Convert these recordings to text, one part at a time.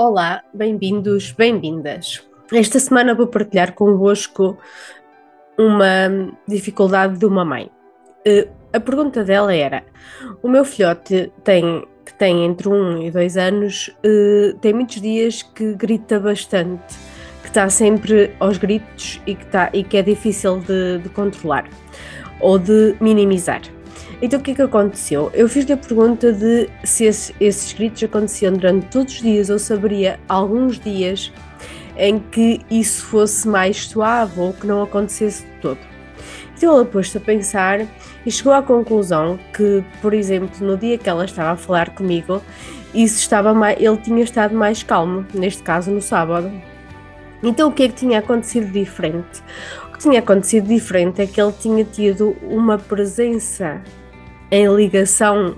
Olá, bem-vindos, bem-vindas. Esta semana vou partilhar convosco uma dificuldade de uma mãe. Uh, a pergunta dela era: o meu filhote tem que tem entre um e dois anos uh, tem muitos dias que grita bastante, que está sempre aos gritos e que, tá, e que é difícil de, de controlar ou de minimizar. Então o que é que aconteceu? Eu fiz-lhe a pergunta de se esse, esses gritos aconteciam durante todos os dias ou saberia alguns dias em que isso fosse mais suave ou que não acontecesse de todo. Então ela pôs-se a pensar e chegou à conclusão que, por exemplo, no dia que ela estava a falar comigo, isso estava mais, ele tinha estado mais calmo, neste caso no sábado. Então o que é que tinha acontecido diferente? O que tinha acontecido diferente é que ele tinha tido uma presença em ligação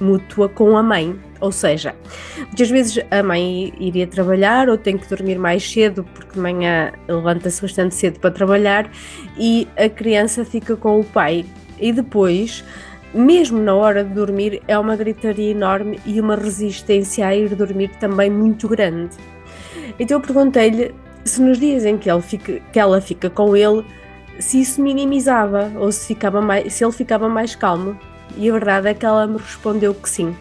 mútua com a mãe. Ou seja, muitas vezes a mãe iria trabalhar ou tem que dormir mais cedo porque de manhã levanta-se bastante cedo para trabalhar e a criança fica com o pai. E depois, mesmo na hora de dormir, é uma gritaria enorme e uma resistência a ir dormir também muito grande. Então eu perguntei-lhe se nos dias em que, ele fica, que ela fica com ele, se isso minimizava ou se, ficava mais, se ele ficava mais calmo e a verdade é que ela me respondeu que sim.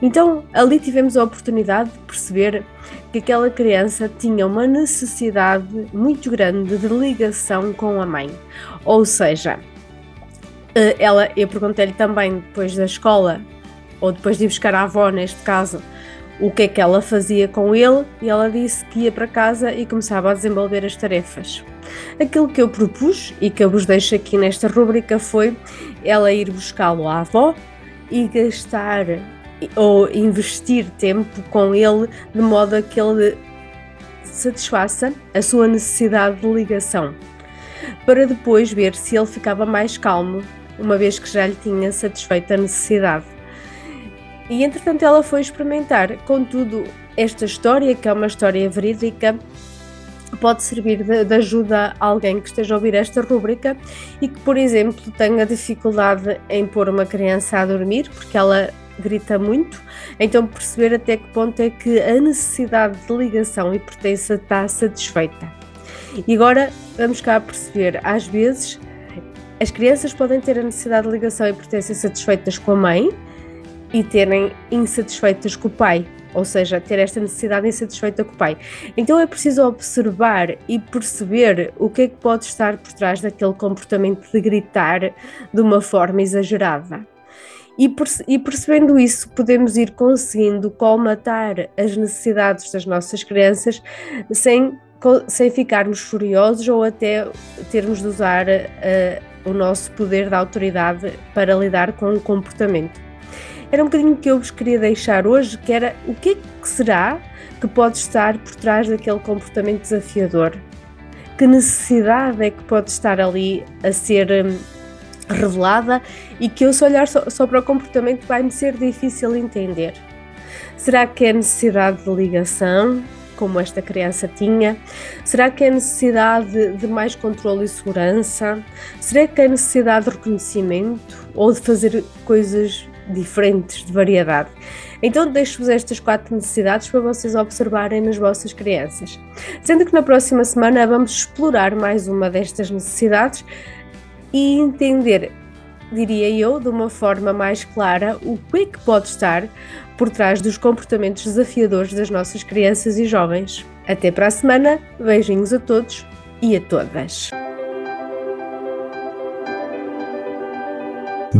Então ali tivemos a oportunidade de perceber que aquela criança tinha uma necessidade muito grande de ligação com a mãe. Ou seja, eh, ela, eu perguntei-lhe também depois da escola, ou depois de ir buscar a avó neste caso, o que é que ela fazia com ele e ela disse que ia para casa e começava a desenvolver as tarefas. Aquilo que eu propus e que eu vos deixo aqui nesta rubrica foi ela ir buscá-lo à avó e gastar ou investir tempo com ele de modo a que ele satisfaça a sua necessidade de ligação, para depois ver se ele ficava mais calmo, uma vez que já lhe tinha satisfeito a necessidade. E entretanto ela foi experimentar. Contudo, esta história, que é uma história verídica, pode servir de, de, ajuda a alguém que esteja a ouvir esta rúbrica e que, por exemplo, tenha dificuldade em pôr uma criança a dormir, porque ela grita muito, então perceber até que ponto é que a necessidade de ligação e pertença está satisfeita. E agora vamos cá perceber, às vezes as crianças podem ter a necessidade de ligação e pertença satisfeitas com a mãe, e terem insatisfeitas com o pai, ou seja, ter esta necessidade insatisfeita com o pai. Então é preciso observar e perceber o que é que pode estar por trás daquele comportamento de gritar de uma forma exagerada. E, perce e percebendo isso, podemos ir conseguindo colmatar as necessidades das nossas crianças sem, sem ficarmos furiosos ou até termos de usar uh, o nosso poder da autoridade para lidar com o comportamento era um bocadinho que eu vos queria deixar hoje, que era o que, é que será que pode estar por trás daquele comportamento desafiador? Que necessidade é que pode estar ali a ser hum, revelada e que eu se olhar só, só para o comportamento vai-me ser difícil entender? Será que é necessidade de ligação, como esta criança tinha? Será que é necessidade de mais controle e segurança? Será que é necessidade de reconhecimento ou de fazer coisas diferentes, de variedade. Então deixo-vos estas quatro necessidades para vocês observarem nas vossas crianças. Sendo que na próxima semana vamos explorar mais uma destas necessidades e entender, diria eu, de uma forma mais clara, o que é que pode estar por trás dos comportamentos desafiadores das nossas crianças e jovens. Até para a semana, beijinhos a todos e a todas.